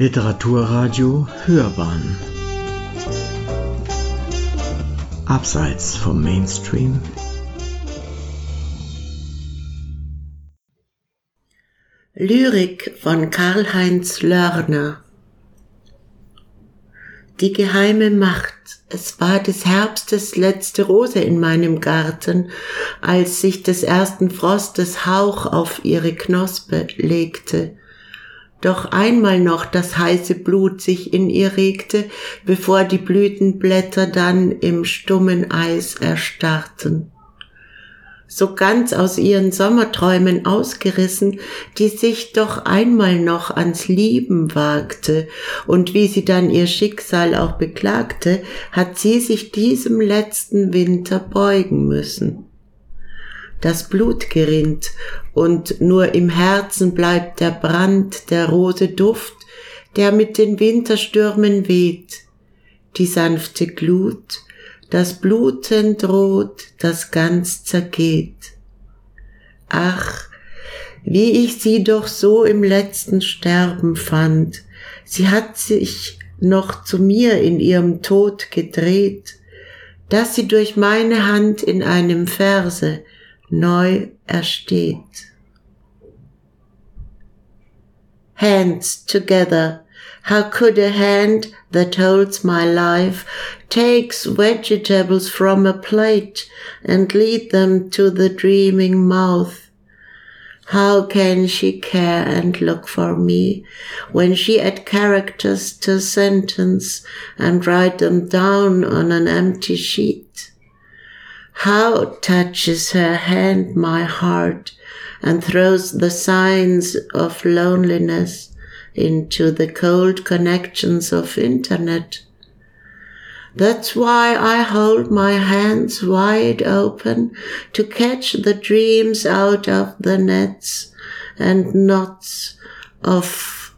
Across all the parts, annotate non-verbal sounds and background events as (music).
Literaturradio Hörbahn. Abseits vom Mainstream. Lyrik von Karl-Heinz Lörner. Die geheime Macht. Es war des Herbstes letzte Rose in meinem Garten, als sich des ersten Frostes Hauch auf ihre Knospe legte doch einmal noch das heiße Blut sich in ihr regte, bevor die Blütenblätter dann im stummen Eis erstarrten. So ganz aus ihren Sommerträumen ausgerissen, die sich doch einmal noch ans Lieben wagte, und wie sie dann ihr Schicksal auch beklagte, hat sie sich diesem letzten Winter beugen müssen das Blut gerinnt und nur im Herzen bleibt der Brand, der Rose Duft, der mit den Winterstürmen weht, die sanfte Glut, das Bluten droht, das ganz zergeht. Ach, wie ich sie doch so im letzten Sterben fand, sie hat sich noch zu mir in ihrem Tod gedreht, dass sie durch meine Hand in einem Verse neu ersteht. Hands together. How could a hand that holds my life takes vegetables from a plate and lead them to the dreaming mouth? How can she care and look for me when she add characters to sentence and write them down on an empty sheet? How touches her hand my heart and throws the signs of loneliness into the cold connections of internet. That's why I hold my hands wide open to catch the dreams out of the nets and knots of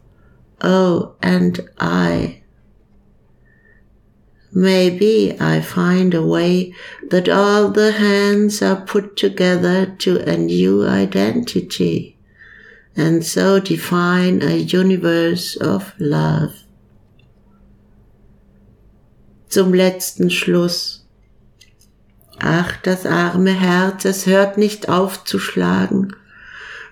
oh and I. Maybe I find a way that all the hands are put together to a new identity and so define a universe of love. Zum letzten Schluss. Ach, das arme Herz, es hört nicht auf zu schlagen.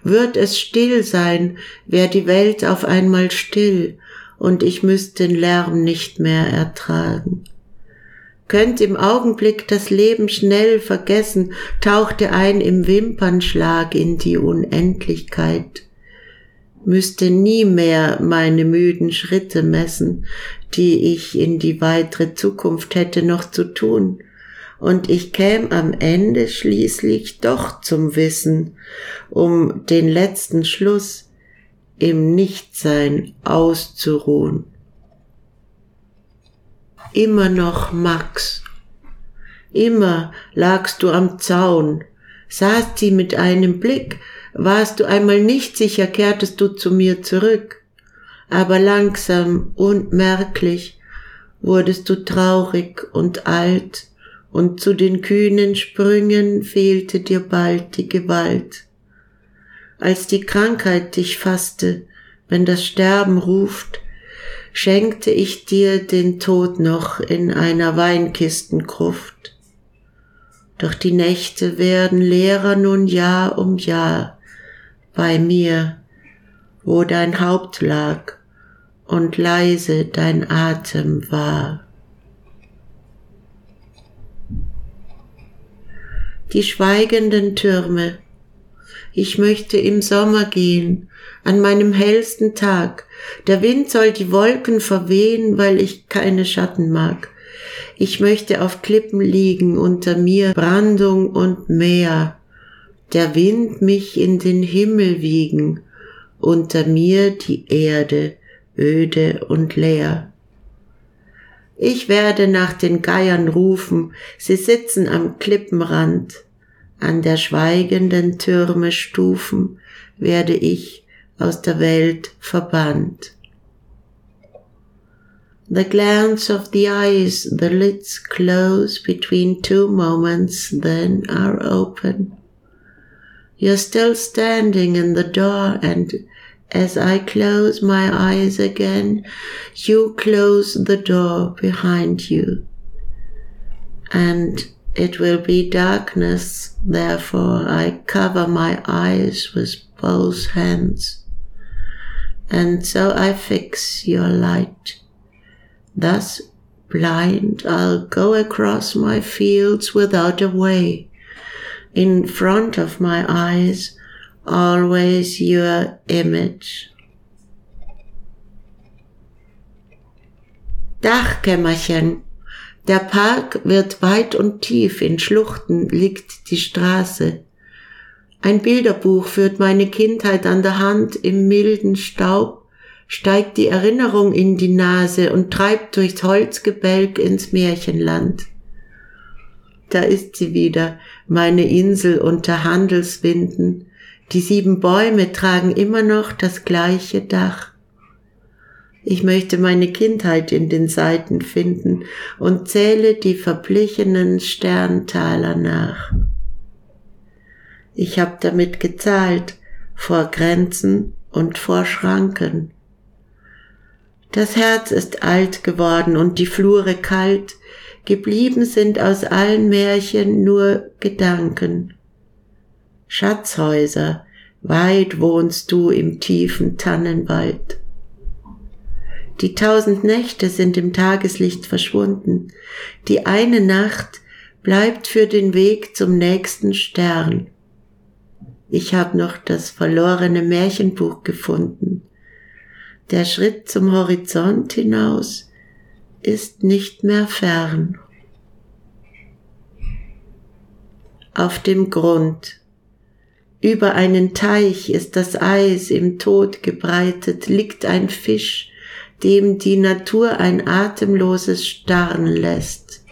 Wird es still sein, wär die Welt auf einmal still und ich müsste den Lärm nicht mehr ertragen. Könnt im Augenblick das Leben schnell vergessen, tauchte ein im Wimpernschlag in die Unendlichkeit. Müsste nie mehr meine müden Schritte messen, die ich in die weitere Zukunft hätte noch zu tun, und ich käm am Ende schließlich doch zum Wissen, um den letzten Schluss im Nichtsein auszuruhen. Immer noch Max. Immer lagst du am Zaun, sahst sie mit einem Blick, warst du einmal nicht sicher, kehrtest du zu mir zurück. Aber langsam und merklich wurdest du traurig und alt, und zu den kühnen Sprüngen fehlte dir bald die Gewalt als die Krankheit dich fasste, wenn das Sterben ruft, schenkte ich dir den Tod noch in einer Weinkistenkruft. Doch die Nächte werden leerer nun Jahr um Jahr bei mir, wo dein Haupt lag und leise dein Atem war. Die schweigenden Türme ich möchte im Sommer gehen, an meinem hellsten Tag. Der Wind soll die Wolken verwehen, weil ich keine Schatten mag. Ich möchte auf Klippen liegen, unter mir Brandung und Meer. Der Wind mich in den Himmel wiegen, unter mir die Erde, öde und leer. Ich werde nach den Geiern rufen, sie sitzen am Klippenrand an der schweigenden Türme Stufen werde ich aus der Welt verbannt. The glance of the eyes, the lids close between two moments, then are open. You're still standing in the door and As I close my eyes again, you close the door behind you. And it will be darkness, therefore I cover my eyes with both hands. And so I fix your light. Thus blind, I'll go across my fields without a way. In front of my eyes, always your image. Dachkämmerchen. Der Park wird weit und tief, in Schluchten liegt die Straße. Ein Bilderbuch führt meine Kindheit an der Hand im milden Staub, steigt die Erinnerung in die Nase und treibt durchs Holzgebälk ins Märchenland. Da ist sie wieder, meine Insel unter Handelswinden. Die sieben Bäume tragen immer noch das gleiche Dach. Ich möchte meine Kindheit in den Seiten finden und zähle die verblichenen Sterntaler nach. Ich habe damit gezahlt, vor Grenzen und vor Schranken. Das Herz ist alt geworden und die Flure kalt, geblieben sind aus allen Märchen nur Gedanken. Schatzhäuser, weit wohnst du im tiefen Tannenwald. Die tausend Nächte sind im Tageslicht verschwunden, die eine Nacht bleibt für den Weg zum nächsten Stern. Ich habe noch das verlorene Märchenbuch gefunden. Der Schritt zum Horizont hinaus ist nicht mehr fern. Auf dem Grund. Über einen Teich ist das Eis im Tod gebreitet, liegt ein Fisch, dem die Natur ein atemloses Starren lässt.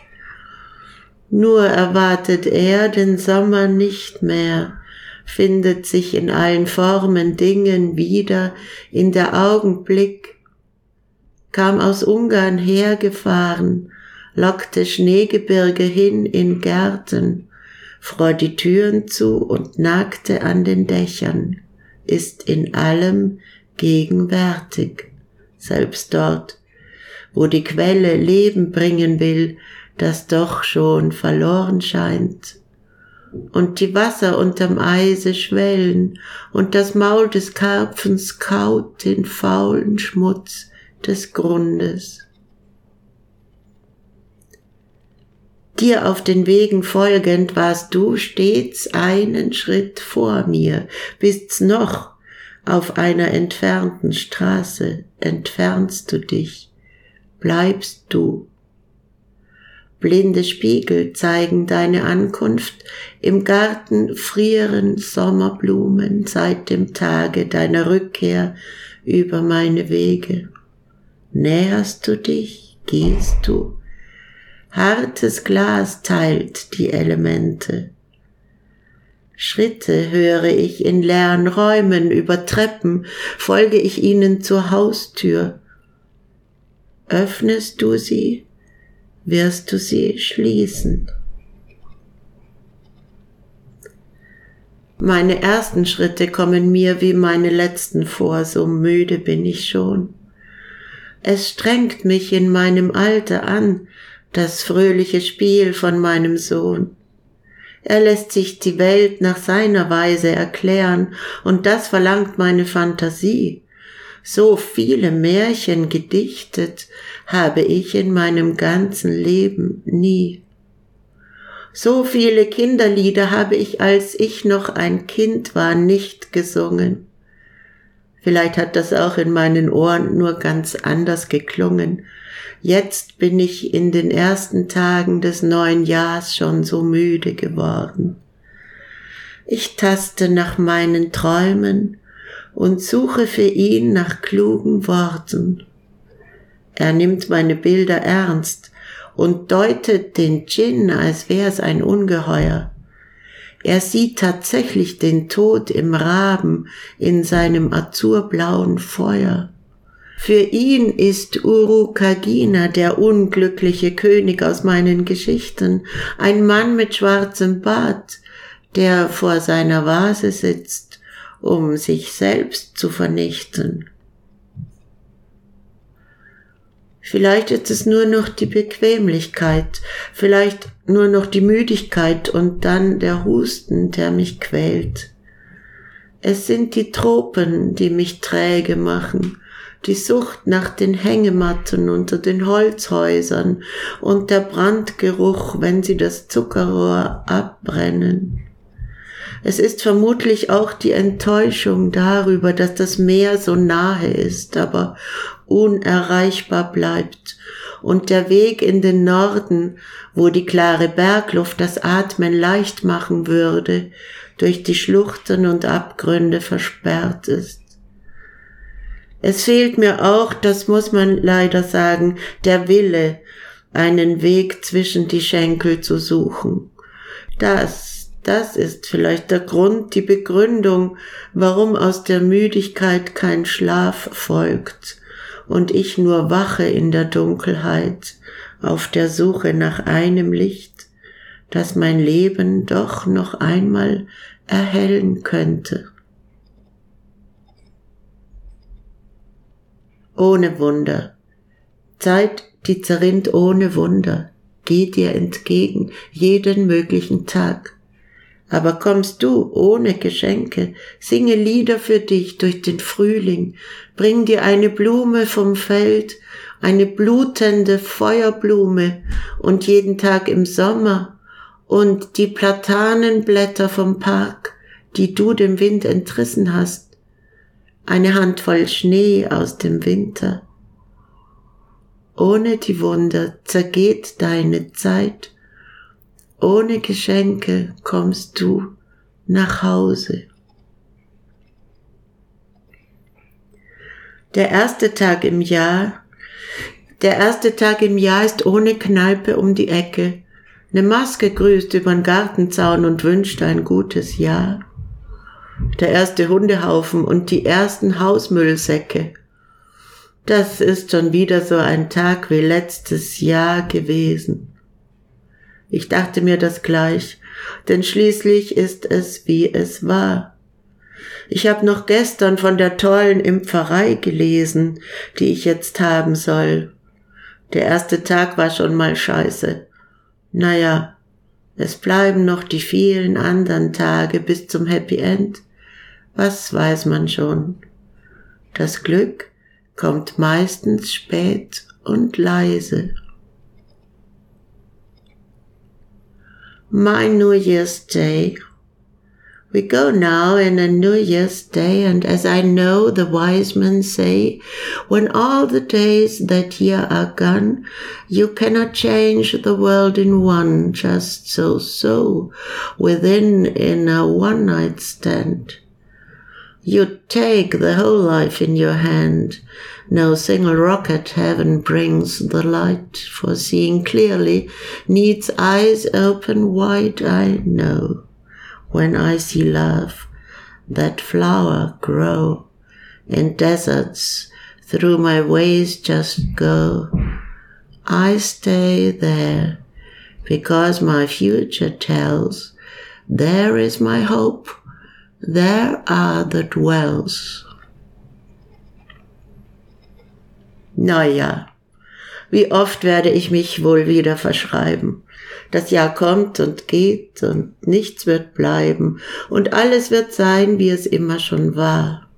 Nur erwartet er den Sommer nicht mehr, findet sich in allen Formen Dingen wieder in der Augenblick, kam aus Ungarn hergefahren, lockte Schneegebirge hin in Gärten, fror die Türen zu und nagte an den Dächern, ist in allem gegenwärtig, selbst dort, wo die Quelle Leben bringen will, das doch schon verloren scheint und die Wasser unterm Eise schwellen, und das Maul des Karpfens kaut den faulen Schmutz des Grundes. Dir auf den Wegen folgend warst du stets einen Schritt vor mir, bist's noch auf einer entfernten Straße, entfernst du dich, bleibst du Blinde Spiegel zeigen deine Ankunft, im Garten frieren Sommerblumen seit dem Tage deiner Rückkehr über meine Wege. Näherst du dich, gehst du. Hartes Glas teilt die Elemente. Schritte höre ich in leeren Räumen über Treppen, folge ich ihnen zur Haustür. Öffnest du sie, wirst du sie schließen. Meine ersten Schritte kommen mir wie meine letzten vor, so müde bin ich schon. Es strengt mich in meinem Alter an, das fröhliche Spiel von meinem Sohn. Er lässt sich die Welt nach seiner Weise erklären, und das verlangt meine Fantasie. So viele Märchen gedichtet habe ich in meinem ganzen Leben nie. So viele Kinderlieder habe ich, als ich noch ein Kind war, nicht gesungen. Vielleicht hat das auch in meinen Ohren nur ganz anders geklungen. Jetzt bin ich in den ersten Tagen des neuen Jahres schon so müde geworden. Ich taste nach meinen Träumen und suche für ihn nach klugen Worten. Er nimmt meine Bilder ernst und deutet den Djinn, als wär's ein Ungeheuer. Er sieht tatsächlich den Tod im Raben in seinem azurblauen Feuer. Für ihn ist Urukagina der unglückliche König aus meinen Geschichten, ein Mann mit schwarzem Bart, der vor seiner Vase sitzt um sich selbst zu vernichten. Vielleicht ist es nur noch die Bequemlichkeit, vielleicht nur noch die Müdigkeit und dann der Husten, der mich quält. Es sind die Tropen, die mich träge machen, die Sucht nach den Hängematten unter den Holzhäusern und der Brandgeruch, wenn sie das Zuckerrohr abbrennen. Es ist vermutlich auch die Enttäuschung darüber, dass das Meer so nahe ist, aber unerreichbar bleibt und der Weg in den Norden, wo die klare Bergluft das Atmen leicht machen würde, durch die Schluchten und Abgründe versperrt ist. Es fehlt mir auch, das muss man leider sagen, der Wille, einen Weg zwischen die Schenkel zu suchen. Das, das ist vielleicht der Grund, die Begründung, warum aus der Müdigkeit kein Schlaf folgt und ich nur wache in der Dunkelheit auf der Suche nach einem Licht, das mein Leben doch noch einmal erhellen könnte. Ohne Wunder. Zeit, die zerrinnt ohne Wunder, geht dir entgegen jeden möglichen Tag. Aber kommst du ohne Geschenke, singe Lieder für dich durch den Frühling, bring dir eine Blume vom Feld, eine blutende Feuerblume und jeden Tag im Sommer und die Platanenblätter vom Park, die du dem Wind entrissen hast, eine Handvoll Schnee aus dem Winter. Ohne die Wunder zergeht deine Zeit, ohne Geschenke kommst du nach Hause. Der erste Tag im Jahr, der erste Tag im Jahr ist ohne Kneipe um die Ecke. Ne Maske grüßt übern Gartenzaun und wünscht ein gutes Jahr. Der erste Hundehaufen und die ersten Hausmüllsäcke. Das ist schon wieder so ein Tag wie letztes Jahr gewesen. Ich dachte mir das gleich, denn schließlich ist es, wie es war. Ich habe noch gestern von der tollen Impferei gelesen, die ich jetzt haben soll. Der erste Tag war schon mal scheiße. Naja, es bleiben noch die vielen anderen Tage bis zum Happy End. Was weiß man schon? Das Glück kommt meistens spät und leise. my New Year's Day. We go now in a New Year's Day, and as I know the wise men say, when all the days that year are gone, you cannot change the world in one, just so, so, within in a one night stand. You take the whole life in your hand. No single rocket heaven brings the light, for seeing clearly needs eyes open wide, I know. When I see love, that flower grow in deserts, through my ways just go. I stay there because my future tells there is my hope there are the dwells. Naja, wie oft werde ich mich wohl wieder verschreiben. Das Jahr kommt und geht und nichts wird bleiben und alles wird sein, wie es immer schon war.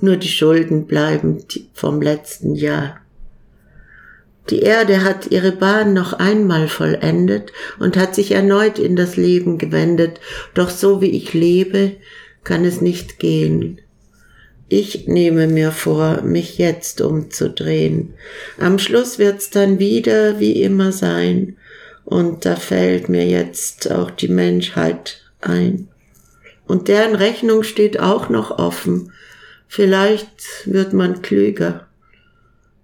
Nur die Schulden bleiben vom letzten Jahr. Die Erde hat ihre Bahn noch einmal vollendet und hat sich erneut in das Leben gewendet, doch so wie ich lebe, kann es nicht gehen. Ich nehme mir vor, mich jetzt umzudrehen. Am Schluss wird's dann wieder wie immer sein, und da fällt mir jetzt auch die Menschheit ein. Und deren Rechnung steht auch noch offen. Vielleicht wird man klüger.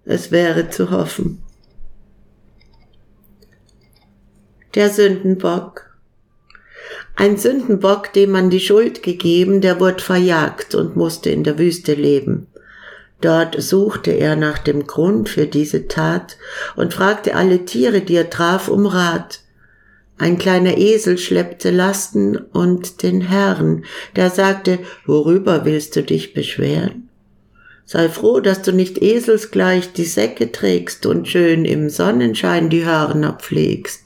Es wäre zu hoffen. Der Sündenbock. Ein Sündenbock, dem man die Schuld gegeben, der wurde verjagt und musste in der Wüste leben. Dort suchte er nach dem Grund für diese Tat und fragte alle Tiere, die er traf, um Rat. Ein kleiner Esel schleppte Lasten und den Herrn, der sagte, worüber willst du dich beschweren? Sei froh, dass du nicht eselsgleich die Säcke trägst und schön im Sonnenschein die Hörner pflegst.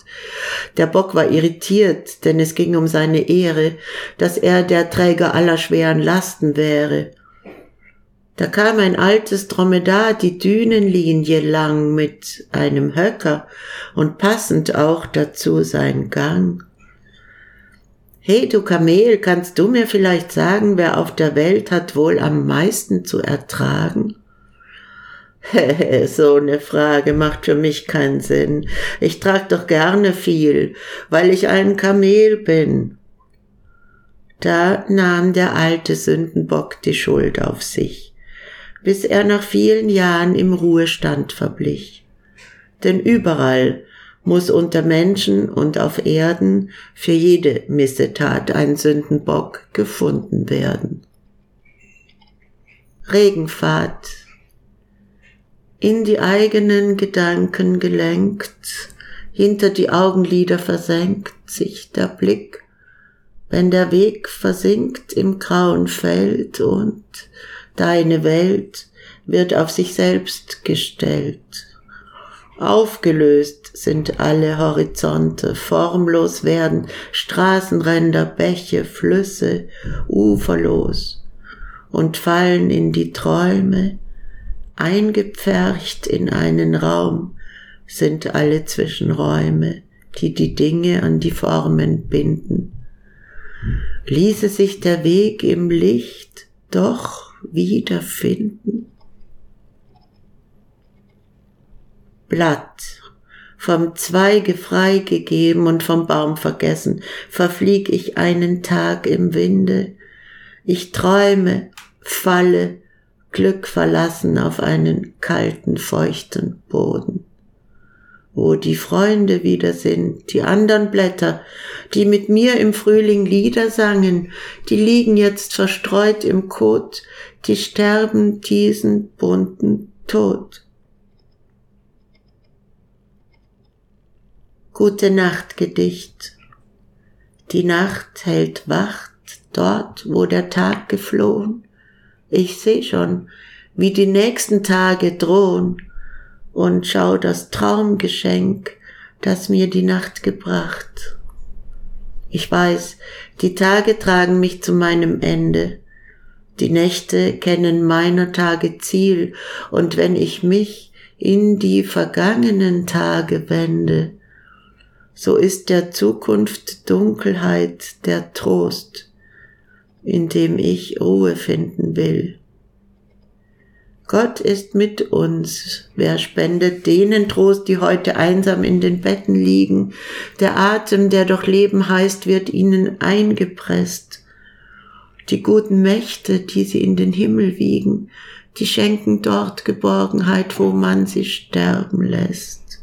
Der Bock war irritiert, denn es ging um seine Ehre, dass er der Träger aller schweren Lasten wäre. Da kam ein altes Dromedar die Dünenlinie lang mit einem Höcker und passend auch dazu sein Gang. Hey, du Kamel, kannst du mir vielleicht sagen, wer auf der Welt hat wohl am meisten zu ertragen? (laughs) so eine Frage macht für mich keinen Sinn. Ich trag doch gerne viel, weil ich ein Kamel bin. Da nahm der alte Sündenbock die Schuld auf sich bis er nach vielen Jahren im Ruhestand verblich. Denn überall muss unter Menschen und auf Erden für jede Missetat ein Sündenbock gefunden werden. Regenfahrt in die eigenen Gedanken gelenkt, hinter die Augenlider versenkt sich der Blick, wenn der Weg versinkt im grauen Feld und Deine Welt wird auf sich selbst gestellt. Aufgelöst sind alle Horizonte, formlos werden Straßenränder, Bäche, Flüsse, uferlos und fallen in die Träume, eingepfercht in einen Raum sind alle Zwischenräume, die die Dinge an die Formen binden. Ließe sich der Weg im Licht doch wiederfinden? Blatt, vom Zweige freigegeben und vom Baum vergessen, verflieg ich einen Tag im Winde. Ich träume, falle, Glück verlassen auf einen kalten, feuchten Boden wo die Freunde wieder sind, die anderen Blätter, die mit mir im Frühling Lieder sangen, die liegen jetzt verstreut im Kot, die sterben diesen bunten Tod. Gute Nacht Gedicht. Die Nacht hält Wacht dort, wo der Tag geflohen. Ich seh schon, wie die nächsten Tage drohen und schau das Traumgeschenk, das mir die Nacht gebracht. Ich weiß, die Tage tragen mich zu meinem Ende. Die Nächte kennen meiner Tage Ziel, und wenn ich mich in die vergangenen Tage wende, so ist der Zukunft Dunkelheit der Trost, in dem ich Ruhe finden will. Gott ist mit uns. Wer spendet denen Trost, die heute einsam in den Betten liegen? Der Atem, der doch Leben heißt, wird ihnen eingepresst. Die guten Mächte, die sie in den Himmel wiegen, die schenken dort Geborgenheit, wo man sie sterben lässt.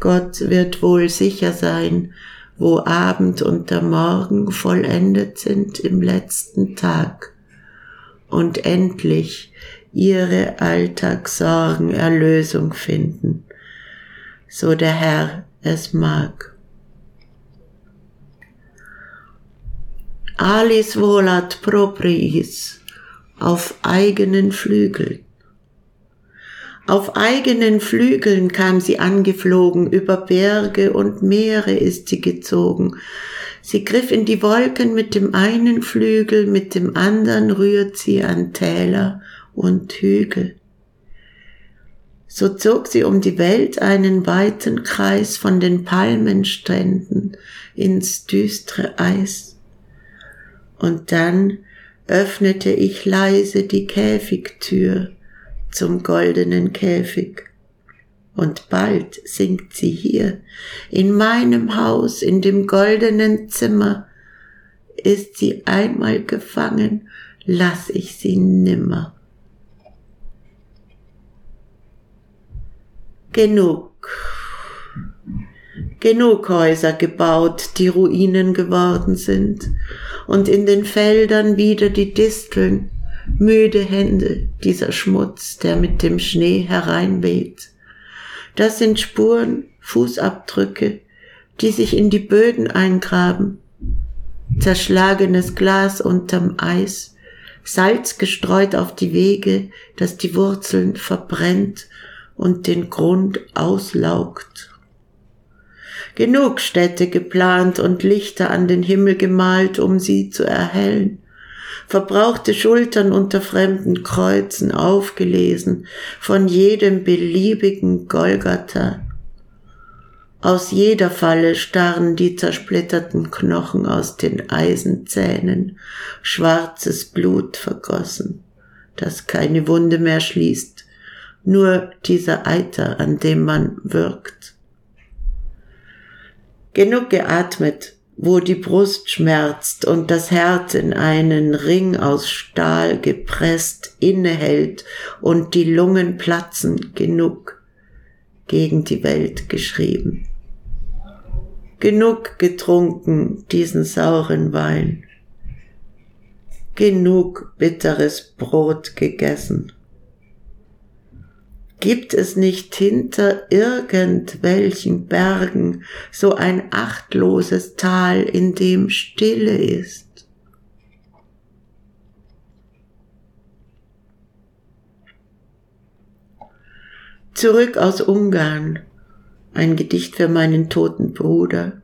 Gott wird wohl sicher sein, wo Abend und der Morgen vollendet sind im letzten Tag. Und endlich ihre Alltagssorgen Erlösung finden, so der Herr es mag. Alice volat propriis auf eigenen Flügeln. Auf eigenen Flügeln kam sie angeflogen, über Berge und Meere ist sie gezogen. Sie griff in die Wolken mit dem einen Flügel, mit dem anderen rührt sie an Täler und Hügel. So zog sie um die Welt einen weiten Kreis von den Palmenstränden ins düstere Eis. Und dann öffnete ich leise die Käfigtür zum goldenen Käfig. Und bald singt sie hier, in meinem Haus, in dem goldenen Zimmer. Ist sie einmal gefangen, lass ich sie nimmer. Genug. Genug Häuser gebaut, die Ruinen geworden sind, und in den Feldern wieder die Disteln, müde Hände, dieser Schmutz, der mit dem Schnee hereinweht. Das sind Spuren, Fußabdrücke, die sich in die Böden eingraben, zerschlagenes Glas unterm Eis, Salz gestreut auf die Wege, das die Wurzeln verbrennt und den Grund auslaugt. Genug Städte geplant und Lichter an den Himmel gemalt, um sie zu erhellen. Verbrauchte Schultern unter fremden Kreuzen aufgelesen von jedem beliebigen Golgatha. Aus jeder Falle starren die zersplitterten Knochen aus den Eisenzähnen, schwarzes Blut vergossen, das keine Wunde mehr schließt, nur dieser Eiter, an dem man wirkt. Genug geatmet, wo die Brust schmerzt und das Herz in einen Ring aus Stahl gepresst innehält und die Lungen platzen, genug gegen die Welt geschrieben. Genug getrunken diesen sauren Wein. Genug bitteres Brot gegessen. Gibt es nicht hinter irgendwelchen Bergen so ein achtloses Tal, in dem Stille ist? Zurück aus Ungarn, ein Gedicht für meinen toten Bruder.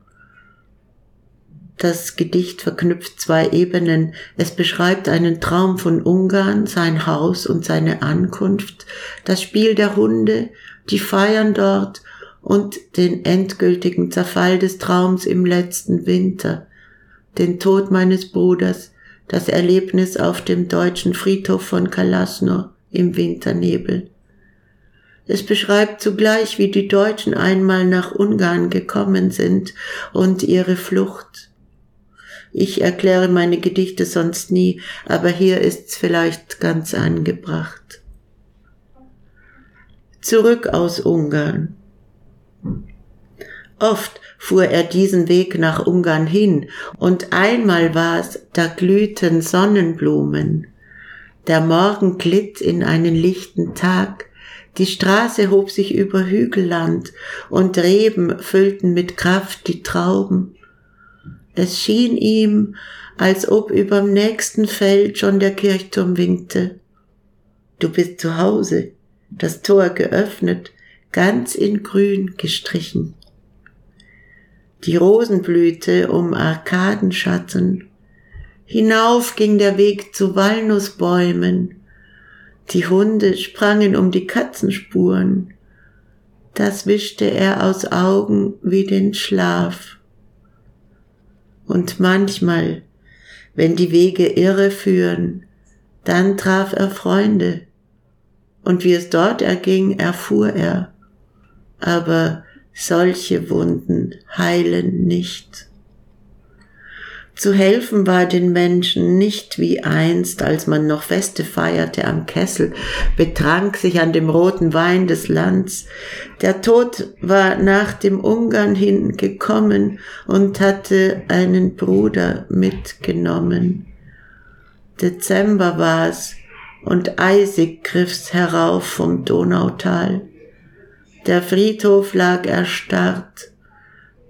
Das Gedicht verknüpft zwei Ebenen. Es beschreibt einen Traum von Ungarn, sein Haus und seine Ankunft, das Spiel der Hunde, die feiern dort und den endgültigen Zerfall des Traums im letzten Winter, den Tod meines Bruders, das Erlebnis auf dem deutschen Friedhof von Kalasno im Winternebel. Es beschreibt zugleich, wie die Deutschen einmal nach Ungarn gekommen sind und ihre Flucht. Ich erkläre meine Gedichte sonst nie, aber hier ist's vielleicht ganz angebracht. Zurück aus Ungarn. Oft fuhr er diesen Weg nach Ungarn hin, und einmal war's, da glühten Sonnenblumen. Der Morgen glitt in einen lichten Tag, die Straße hob sich über Hügelland und Reben füllten mit Kraft die Trauben. Es schien ihm, als ob überm nächsten Feld schon der Kirchturm winkte. Du bist zu Hause, das Tor geöffnet, ganz in grün gestrichen. Die Rosenblüte um Arkadenschatten. Hinauf ging der Weg zu Walnussbäumen, die Hunde sprangen um die Katzenspuren. Das wischte er aus Augen wie den Schlaf. Und manchmal, wenn die Wege irre führen, dann traf er Freunde. Und wie es dort erging, erfuhr er. Aber solche Wunden heilen nicht. Zu helfen war den Menschen nicht wie einst, als man noch Feste feierte am Kessel, betrank sich an dem roten Wein des Lands. Der Tod war nach dem Ungarn hin gekommen und hatte einen Bruder mitgenommen. Dezember war's und eisig griff's herauf vom Donautal. Der Friedhof lag erstarrt,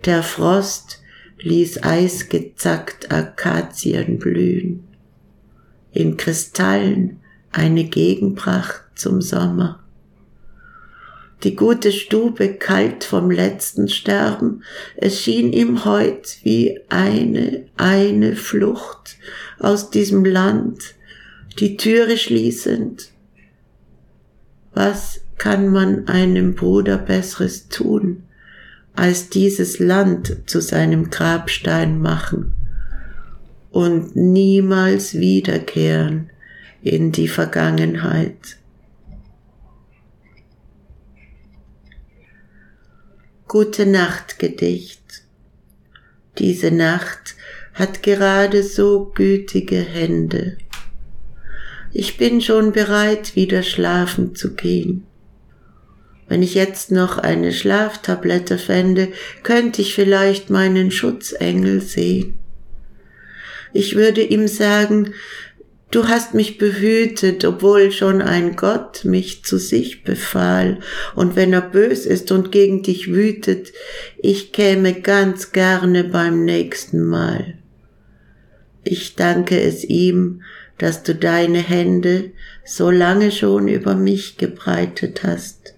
der Frost ließ eisgezackt Akazien blühen, in Kristallen eine Gegenpracht zum Sommer. Die gute Stube kalt vom letzten Sterben, es schien ihm heut wie eine, eine Flucht aus diesem Land, die Türe schließend. Was kann man einem Bruder Besseres tun, als dieses Land zu seinem Grabstein machen und niemals wiederkehren in die Vergangenheit. Gute Nacht Gedicht. Diese Nacht hat gerade so gütige Hände. Ich bin schon bereit, wieder schlafen zu gehen. Wenn ich jetzt noch eine Schlaftablette fände, könnte ich vielleicht meinen Schutzengel sehen. Ich würde ihm sagen, Du hast mich behütet, obwohl schon ein Gott mich zu sich befahl, und wenn er bös ist und gegen dich wütet, ich käme ganz gerne beim nächsten Mal. Ich danke es ihm, dass du deine Hände so lange schon über mich gebreitet hast,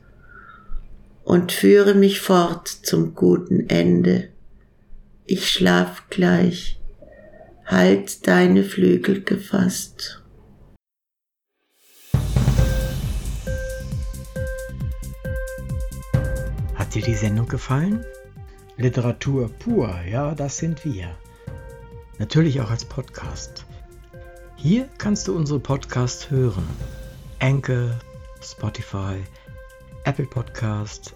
und führe mich fort zum guten Ende. Ich schlaf gleich halt deine Flügel gefasst. Hat dir die Sendung gefallen? Literatur pur, ja, das sind wir. Natürlich auch als Podcast. Hier kannst du unsere Podcasts hören. Anchor, Spotify, Apple Podcast,